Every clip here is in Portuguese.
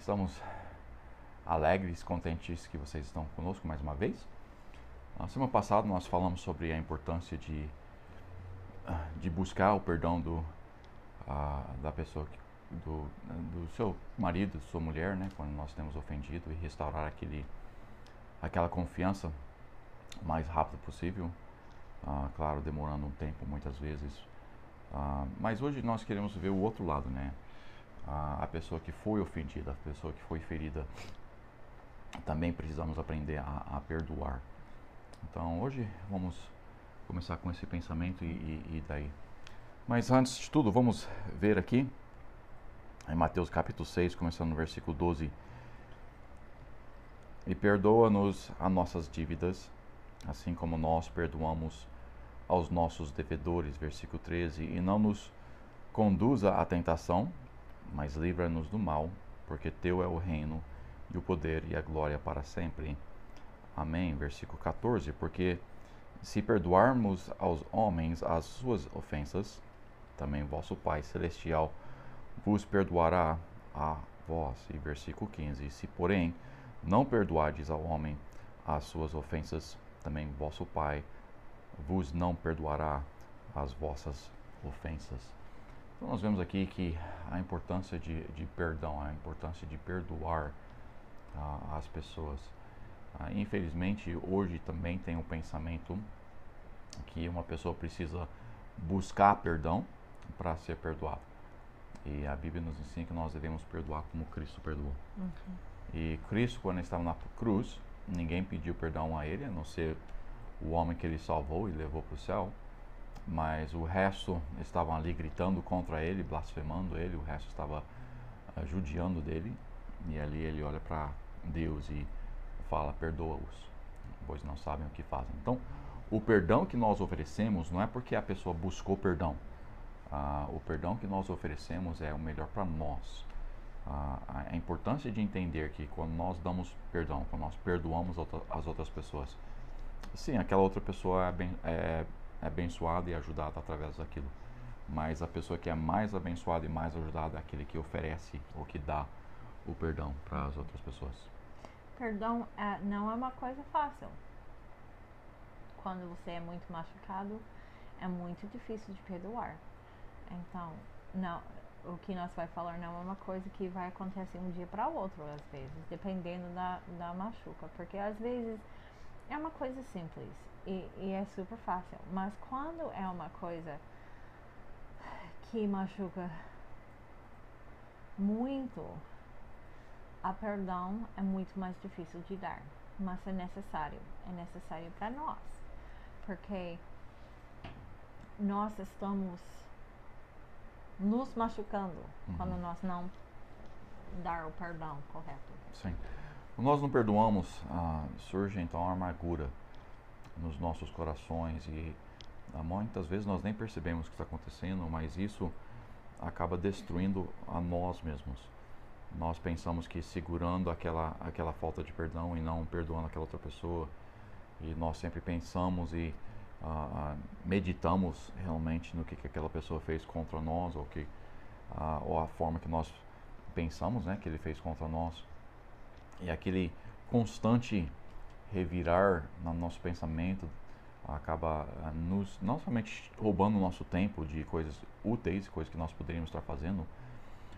Estamos alegres, contentes que vocês estão conosco mais uma vez. Na semana passada nós falamos sobre a importância de, de buscar o perdão do, da pessoa que, do, do seu marido, sua mulher, né, quando nós temos ofendido e restaurar aquele, aquela confiança o mais rápido possível. Ah, claro, demorando um tempo muitas vezes. Ah, mas hoje nós queremos ver o outro lado, né? Ah, a pessoa que foi ofendida, a pessoa que foi ferida. Também precisamos aprender a, a perdoar. Então hoje vamos começar com esse pensamento e, e, e daí. Mas antes de tudo, vamos ver aqui em Mateus capítulo 6, começando no versículo 12. E perdoa-nos as nossas dívidas, assim como nós perdoamos aos nossos devedores, versículo 13, e não nos conduza à tentação, mas livra-nos do mal, porque teu é o reino e o poder e a glória para sempre. Amém. Versículo 14, porque se perdoarmos aos homens as suas ofensas, também vosso Pai celestial vos perdoará a vós. E versículo 15, se porém não perdoardes ao homem as suas ofensas, também vosso Pai vos não perdoará as vossas ofensas. Então nós vemos aqui que a importância de, de perdão, a importância de perdoar ah, as pessoas. Ah, infelizmente, hoje também tem o um pensamento que uma pessoa precisa buscar perdão para ser perdoado. E a Bíblia nos ensina que nós devemos perdoar como Cristo perdoou. Uhum. E Cristo, quando estava na cruz, ninguém pediu perdão a ele, a não ser o homem que ele salvou e levou para o céu, mas o resto estavam ali gritando contra ele, blasfemando ele, o resto estava uh, judiando dele, e ali ele olha para Deus e fala: perdoa-os, pois não sabem o que fazem. Então, o perdão que nós oferecemos não é porque a pessoa buscou perdão. Uh, o perdão que nós oferecemos é o melhor para nós. Uh, a importância de entender que quando nós damos perdão, quando nós perdoamos as outras pessoas, sim, aquela outra pessoa é, é abençoada e ajudada através daquilo. Mas a pessoa que é mais abençoada e mais ajudada é aquele que oferece ou que dá o perdão para as outras pessoas. Perdão é, não é uma coisa fácil. Quando você é muito machucado, é muito difícil de perdoar. Então, não, o que nós vai falar não é uma coisa que vai acontecer um dia para o outro, às vezes, dependendo da, da machuca. Porque às vezes é uma coisa simples e, e é super fácil. Mas quando é uma coisa que machuca muito, a perdão é muito mais difícil de dar, mas é necessário, é necessário para nós, porque nós estamos nos machucando uhum. quando nós não dar o perdão correto. Sim. Quando nós não perdoamos, ah, surge então a amargura nos nossos corações e ah, muitas vezes nós nem percebemos o que está acontecendo, mas isso acaba destruindo a nós mesmos. Nós pensamos que segurando aquela, aquela falta de perdão e não perdoando aquela outra pessoa, e nós sempre pensamos e ah, meditamos realmente no que, que aquela pessoa fez contra nós ou que ah, ou a forma que nós pensamos, né, que ele fez contra nós. E aquele constante revirar no nosso pensamento acaba ah, nos não somente roubando o nosso tempo de coisas úteis, coisas que nós poderíamos estar fazendo,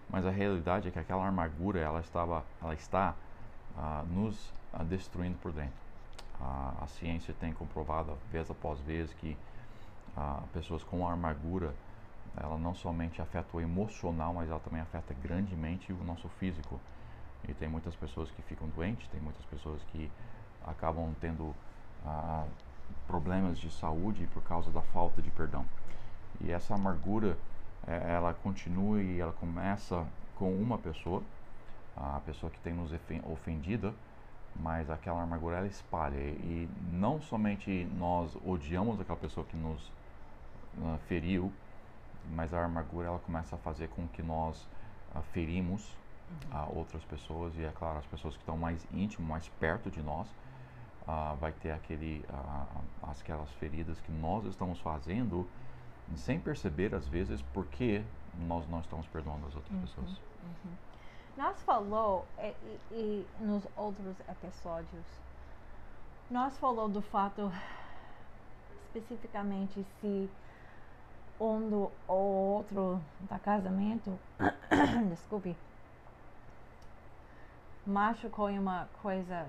mas a realidade é que aquela amargura ela estava, ela está ah, nos ah, destruindo por dentro. a ciência tem comprovado vez após vez que pessoas com amargura ela não somente afeta o emocional, mas ela também afeta grandemente o nosso físico. E tem muitas pessoas que ficam doentes, tem muitas pessoas que acabam tendo ah, problemas de saúde por causa da falta de perdão. E essa amargura, é, ela continua e ela começa com uma pessoa, a pessoa que tem nos ofendida, mas aquela amargura ela espalha. E não somente nós odiamos aquela pessoa que nos uh, feriu, mas a amargura ela começa a fazer com que nós uh, ferimos a outras pessoas e é claro as pessoas que estão mais íntimas, mais perto de nós, uh, vai ter aquele, uh, aquelas feridas que nós estamos fazendo sem perceber às vezes por que nós não estamos perdoando as outras Uhum, pessoas. uhum. Nós falou e, e- e nos outros episódios, nós falou do fato especificamente se um do ou outro da casamento, desculpe, machucou em uma coisa,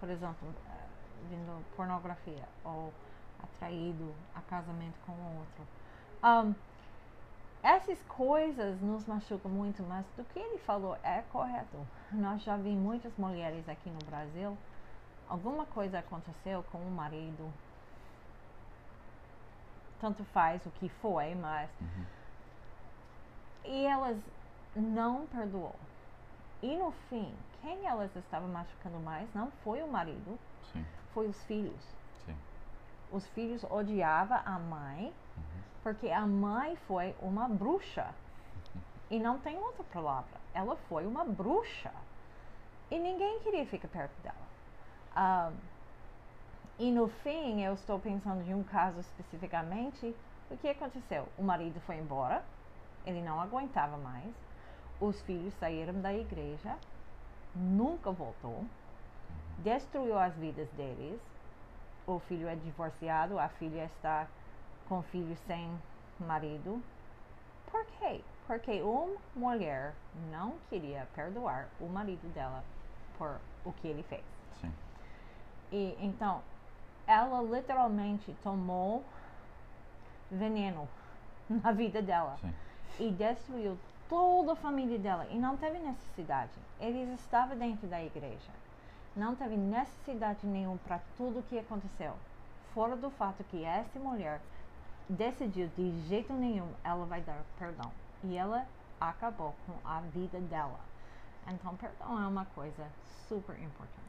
por exemplo, eh, vindo pornografia ou atraído a casamento com outro. Um, essas coisas nos machucam muito, mas do que ele falou é correto. Nós já vimos muitas mulheres aqui no Brasil, alguma coisa aconteceu com o marido, tanto faz o que foi, mas Uhum. e elas não perdoou. E no fim, quem elas estavam machucando mais não foi o marido, Sim, foi os filhos. sim. Os filhos odiavam a mãe Uhum. porque a mãe foi uma bruxa. E não tem outra palavra. Ela foi uma bruxa. E ninguém queria ficar perto dela. Ah, e no fim, eu estou pensando de um caso especificamente. O que aconteceu? O marido foi embora, ele não aguentava mais. Os filhos saíram da igreja, nunca voltou, destruiu as vidas deles. O filho é divorciado, a filha está com filho sem marido. Por quê? Porque uma mulher não queria perdoar o marido dela por o que ele fez. Sim. E então, ela literalmente tomou veneno na vida dela Sim. e destruiu toda a família dela e não teve necessidade. Eles estavam dentro da igreja. Não teve necessidade nenhuma para tudo o que aconteceu. Fora do fato que essa mulher decidiu de jeito nenhum ela vai dar perdão. E ela acabou com a vida dela. Então, perdão é uma coisa super importante.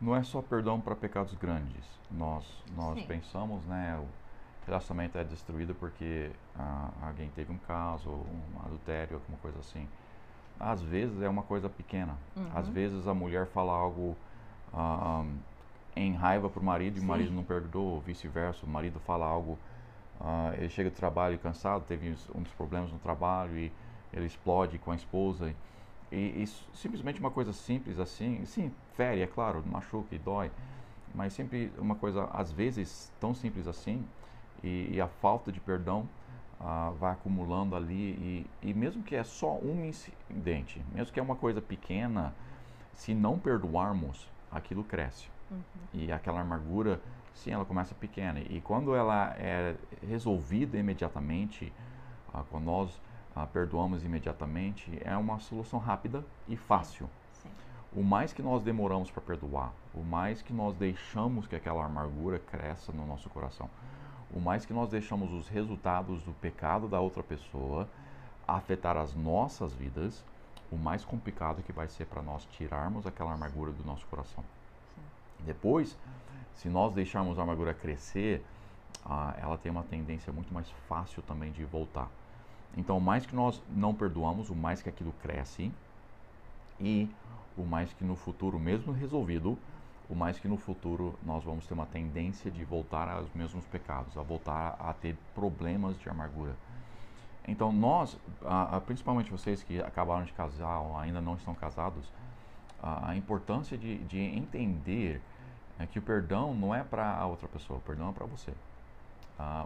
Não é só perdão para pecados grandes. Nós, nós Sim. pensamos, né, o relacionamento é destruído porque ah, alguém teve um caso, um adultério, alguma coisa assim. Às vezes é uma coisa pequena. Às Uhum. vezes a mulher fala algo ah, em raiva pro marido e o marido não perdoou, ou vice-versa. O marido fala algo, ah, ele chega do trabalho cansado, teve uns, problemas no trabalho e ele explode com a esposa. E, e s- simplesmente uma coisa simples assim, sim, fere, é claro, machuca e dói, mas sempre uma coisa, às vezes, tão simples assim, e, e a falta de perdão ah, vai acumulando ali, e, e mesmo que é só um incidente, mesmo que é uma coisa pequena, se não perdoarmos, aquilo cresce. Uhum. E aquela amargura, sim, ela começa pequena. E quando ela é resolvida imediatamente, ah, quando nós ah, perdoamos imediatamente, é uma solução rápida e fácil. Sim. O mais que nós demoramos para perdoar, o mais que nós deixamos que aquela amargura cresça no nosso coração, o mais que nós deixamos os resultados do pecado da outra pessoa afetar as nossas vidas, o mais complicado que vai ser para nós tirarmos aquela amargura do nosso coração. Sim. Depois, se nós deixarmos a amargura crescer, ah, ela tem uma tendência muito mais fácil também de voltar. Então, o mais que nós não perdoamos, o mais que aquilo cresce e o mais que no futuro, mesmo resolvido, o mais que no futuro nós vamos ter uma tendência de voltar aos mesmos pecados, a voltar a ter problemas de amargura. Então, nós, principalmente vocês que acabaram de casar ou ainda não estão casados, a importância de, de entender é que o perdão não é para a outra pessoa, o perdão é para você.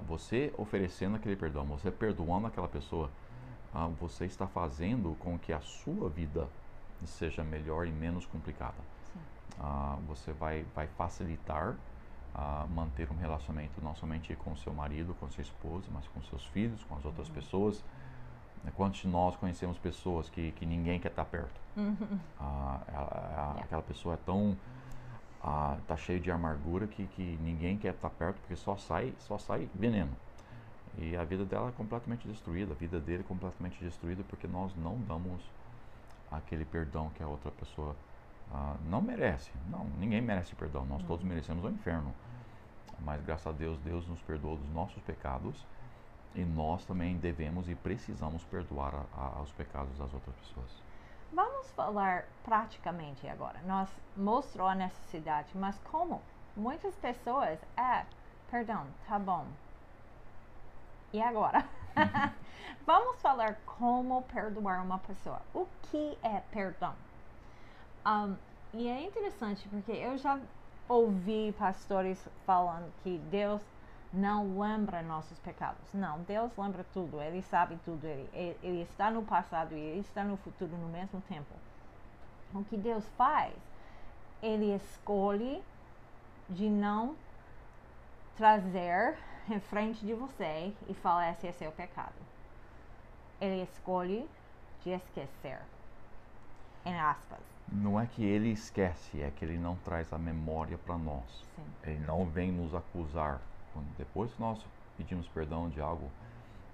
Você oferecendo aquele perdão, você perdoando aquela pessoa, você está fazendo com que a sua vida seja melhor e menos complicada. Ah, você vai, vai facilitar ah, manter um relacionamento não somente com seu marido, com sua esposa, mas com seus filhos, com as outras Uhum. pessoas. Quantos de nós conhecemos pessoas que, que ninguém quer estar perto? Uhum. Ah, ela- a-. Aquela pessoa é tão. ah, tá cheio de amargura que, que ninguém quer estar perto porque só sai, só sai veneno. E a vida dela é completamente destruída, a vida dele é completamente destruída porque nós não damos aquele perdão que a outra pessoa ah, não merece. Não, ninguém merece perdão, nós Uhum. todos merecemos o inferno. Mas graças a Deus, Deus nos perdoou dos nossos pecados e nós também devemos e precisamos perdoar a- a- os pecados das outras pessoas. Vamos falar praticamente agora. Nós mostrou a necessidade, mas como? Muitas pessoas, é, perdão, tá bom. E agora? Vamos falar como perdoar uma pessoa. O que é perdão? Um, e é interessante porque eu já ouvi pastores falando que Deus não lembra nossos pecados. Não, Deus lembra tudo, Ele sabe tudo, Ele, ele está no passado e Ele está no futuro no mesmo tempo. O que Deus faz, Ele escolhe de não trazer em frente de você e falar esse é seu pecado. Ele escolhe de esquecer, em aspas. Não é que ele esquece, é que ele não traz a memória para nós. Sim. Ele não vem nos acusar. Quando, depois que nós pedimos perdão de algo,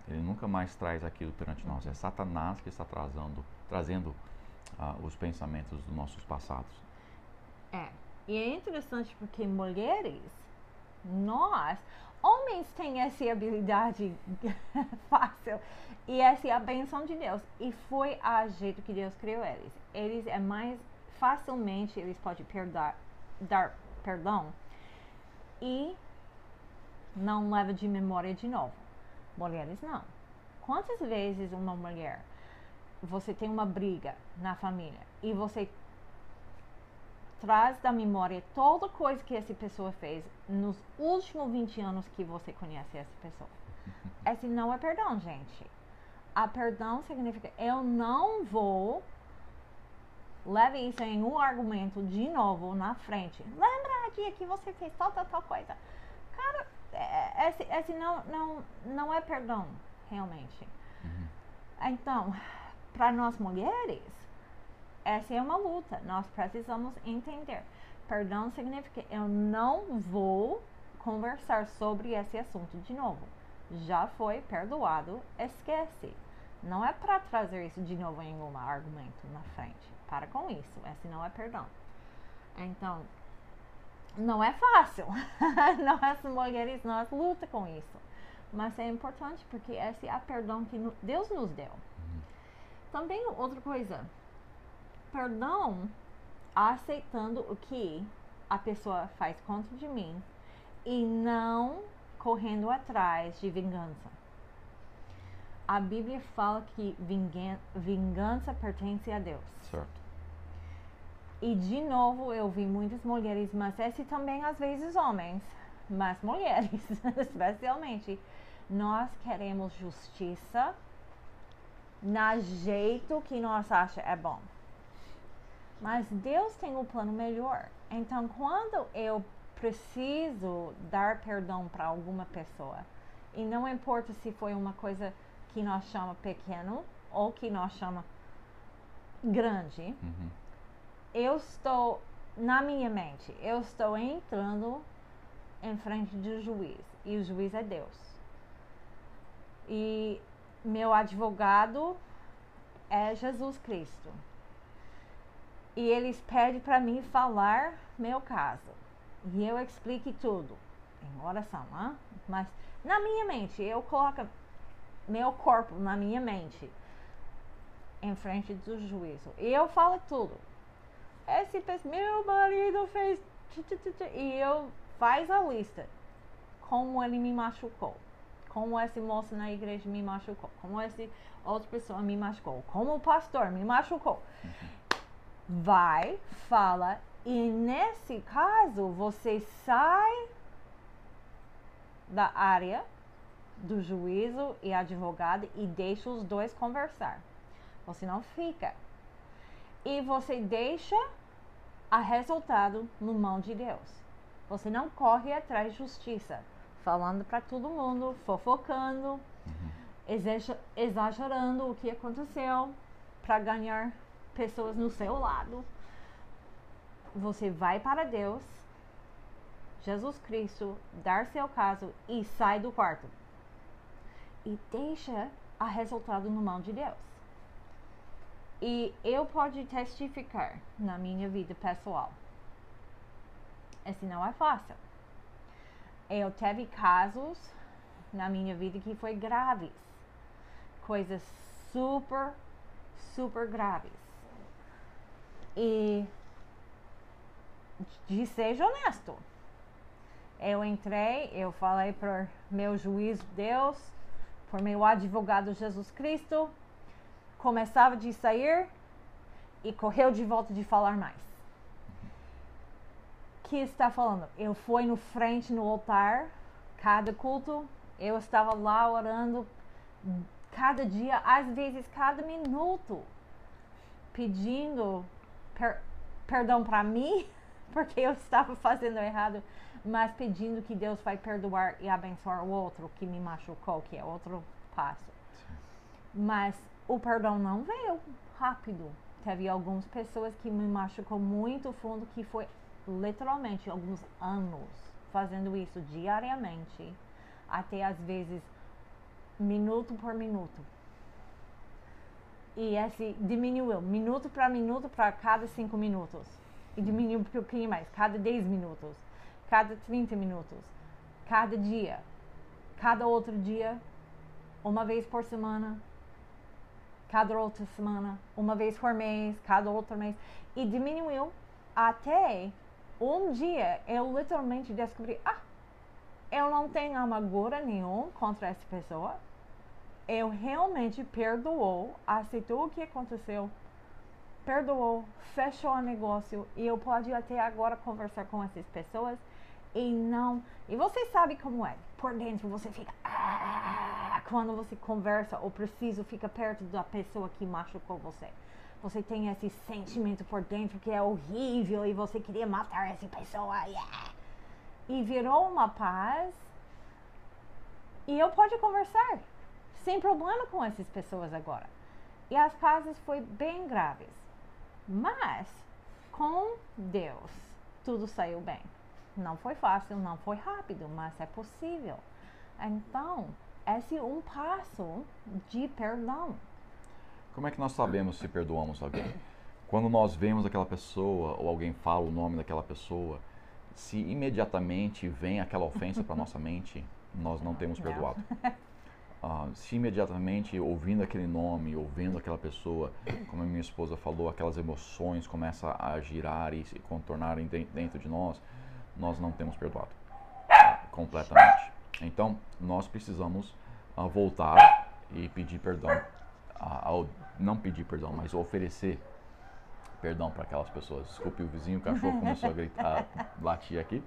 ele nunca mais traz aquilo perante nós. É Satanás que está trazendo, trazendo ah, os pensamentos dos nossos passados. É. E é interessante porque mulheres, nós, homens têm essa habilidade fácil e essa é a benção de Deus. E foi a jeito que Deus criou eles. Eles é mais facilmente eles podem perdoar, dar perdão e não leva de memória de novo. Mulheres não. Quantas vezes uma mulher você tem uma briga na família e você traz da memória toda coisa que essa pessoa fez nos últimos 20 anos que você conhece essa pessoa. Esse não é perdão, gente. A perdão significa eu não vou levar isso em um argumento de novo na frente. Lembra dia que você fez tal, tal, tal coisa. Cara, é, esse, esse não, não, não é perdão, realmente. Uhum. Então, para nós mulheres, essa é uma luta. Nós precisamos entender. Perdão significa eu não vou conversar sobre esse assunto de novo. Já foi perdoado, esquece. Não é para trazer isso de novo em um argumento na frente. Para com isso. Esse não é perdão. Então, não é fácil. nós mulheres, nós luta com isso. Mas é importante porque esse é o perdão que Deus nos deu. Também outra coisa, perdão aceitando o que a pessoa faz contra de mim e não correndo atrás de vingança. A Bíblia fala que vingança pertence a Deus. Certo. E de novo eu vi muitas mulheres, mas esse também às vezes homens, mas mulheres especialmente. Nós queremos justiça na jeito que nós acha é bom. Mas Deus tem um plano melhor. Então, quando eu preciso dar perdão para alguma pessoa, e não importa se foi uma coisa que nós chama pequeno ou que nós chama grande, Uhum. eu estou na minha mente, eu estou entrando em frente do juiz e o juiz é Deus. E meu advogado é Jesus Cristo. E eles pedem para mim falar meu caso. E eu explique tudo em oração, hein? mas na minha mente, eu coloco meu corpo na minha mente em frente do juízo. E eu falo tudo. Esse pe- meu marido fez e eu faz a lista como ele me machucou, como esse moço na igreja me machucou, como esse outra pessoa me machucou, como o pastor me machucou. Vai, fala e nesse caso você sai da área do juízo e advogado e deixa os dois conversar. Você não fica. E você deixa a resultado no mão de Deus. Você não corre atrás de justiça, falando para todo mundo, fofocando, exager- exagerando o que aconteceu para ganhar pessoas no seu lado. Você vai para Deus, Jesus Cristo, dar seu caso e sai do quarto. E deixa a resultado no mão de Deus. E eu posso testificar na minha vida pessoal. Esse não é fácil. Eu tive casos na minha vida que foi graves. Coisas super, super graves. E de ser honesto. Eu entrei, eu falei para meu juiz Deus, Formei o advogado Jesus Cristo. Começava de sair e correu de volta de falar mais. Que está falando? Eu fui no frente no altar, cada culto, eu estava lá orando cada dia, às vezes cada minuto, pedindo per, perdão para mim, porque eu estava fazendo errado, mas pedindo que Deus vai perdoar e abençoar o outro que me machucou, que é outro passo. Sim. Mas o perdão não veio rápido. Teve algumas pessoas que me machucou muito fundo, que foi literalmente alguns anos fazendo isso diariamente, até às vezes minuto por minuto. E esse diminuiu, minuto para minuto para cada cinco minutos. E diminuiu um pouquinho mais, cada 10 minutos, cada 30 minutos, cada dia, cada outro dia, uma vez por semana, cada outra semana, uma vez por mês, cada outro mês. E diminuiu até um dia eu literalmente descobri: ah, eu não tenho amargura nenhum contra essa pessoa. Eu realmente perdoou, aceitou o que aconteceu, perdoou, fechou o negócio e eu posso até agora conversar com essas pessoas e não. E você sabe como é. Por dentro você fica. Ah, quando você conversa ou precisa fica perto da pessoa que machucou você. Você tem esse sentimento por dentro que é horrível e você queria matar essa pessoa. Yeah e virou uma paz. E eu pude conversar sem problema com essas pessoas agora. E as pazes foi bem graves. Mas com Deus tudo saiu bem. Não foi fácil, não foi rápido, mas é possível. Então, esse é um passo de perdão. Como é que nós sabemos se perdoamos alguém? Quando nós vemos aquela pessoa ou alguém fala o nome daquela pessoa, se imediatamente vem aquela ofensa para nossa mente, nós não temos perdoado. Uh, se imediatamente ouvindo aquele nome, ouvindo aquela pessoa, como a minha esposa falou, aquelas emoções começam a girar e se contornarem dentro de nós, nós não temos perdoado completamente. Então, nós precisamos uh, voltar e pedir perdão, ao, não pedir perdão, mas oferecer perdão para aquelas pessoas. Desculpe o vizinho, o cachorro começou a gritar, a latir aqui,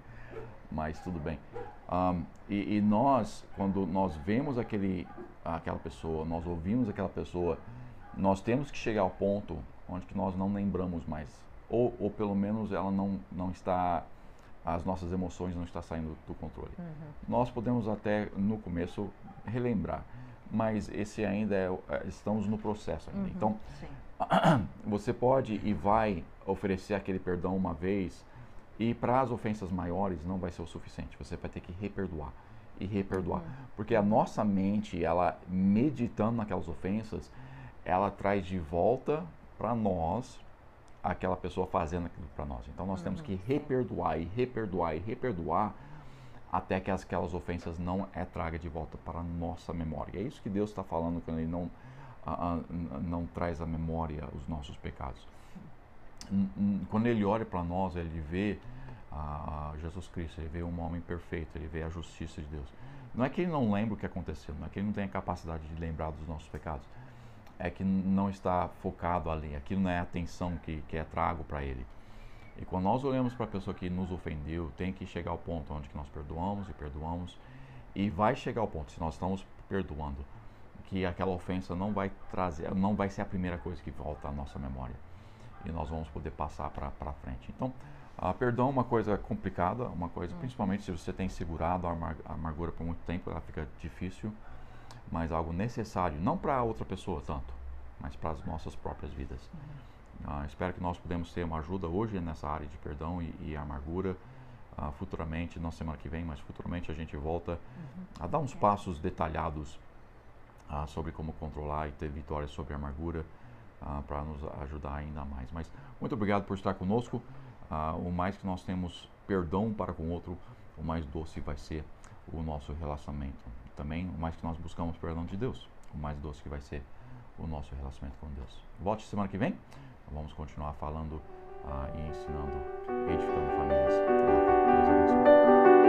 mas tudo bem. Um, e, e, nós, quando nós vemos aquele, aquela pessoa, nós ouvimos aquela pessoa, nós temos que chegar ao ponto onde que nós não lembramos mais, ou, ou pelo menos ela não, não está, as nossas emoções não estão saindo do controle. Uhum. Nós podemos até no começo relembrar, mas esse ainda é, é estamos no processo ainda. Uhum, então, sim você pode e vai oferecer aquele perdão uma vez e para as ofensas maiores não vai ser o suficiente. Você vai ter que reperdoar e reperdoar, uhum. porque a nossa mente, ela meditando naquelas ofensas, ela traz de volta para nós aquela pessoa fazendo aquilo para nós. Então nós uhum. temos que reperdoar e reperdoar e reperdoar até que aquelas ofensas não é traga de volta para a nossa memória. É isso que Deus está falando quando ele não a, a, não traz à memória os nossos pecados. Quando ele olha para nós, ele vê a, Jesus Cristo, ele vê um homem perfeito, ele vê a justiça de Deus. Não é que ele não lembra o que aconteceu, não é que ele não tem a capacidade de lembrar dos nossos pecados, é que não está focado ali, aquilo não é a atenção que, que é trago para ele. E quando nós olhamos para a pessoa que nos ofendeu, tem que chegar ao ponto onde que nós perdoamos e perdoamos, e vai chegar ao ponto, se nós estamos perdoando, que aquela ofensa não vai trazer, não vai ser a primeira coisa que volta à nossa memória e nós vamos poder passar para frente. Então, a perdão é uma coisa complicada, uma coisa, uhum. principalmente se você tem segurado a, amar, a amargura por muito tempo, ela fica difícil, mas algo necessário, não para outra pessoa tanto, mas para as nossas próprias vidas. Uhum. Uh, espero que nós podemos ter uma ajuda hoje nessa área de perdão e, e amargura. Uh, futuramente, não semana que vem, mas futuramente a gente volta uhum. a dar uns passos detalhados ah, sobre como controlar e ter vitória sobre a amargura ah, para nos ajudar ainda mais. Mas muito obrigado por estar conosco. Ah, o mais que nós temos perdão para com o outro, o mais doce vai ser o nosso relacionamento. Também, o mais que nós buscamos perdão de Deus, o mais doce que vai ser o nosso relacionamento com Deus. Volte semana que vem. Vamos continuar falando ah, e ensinando, edificando famílias. Deus abençoe.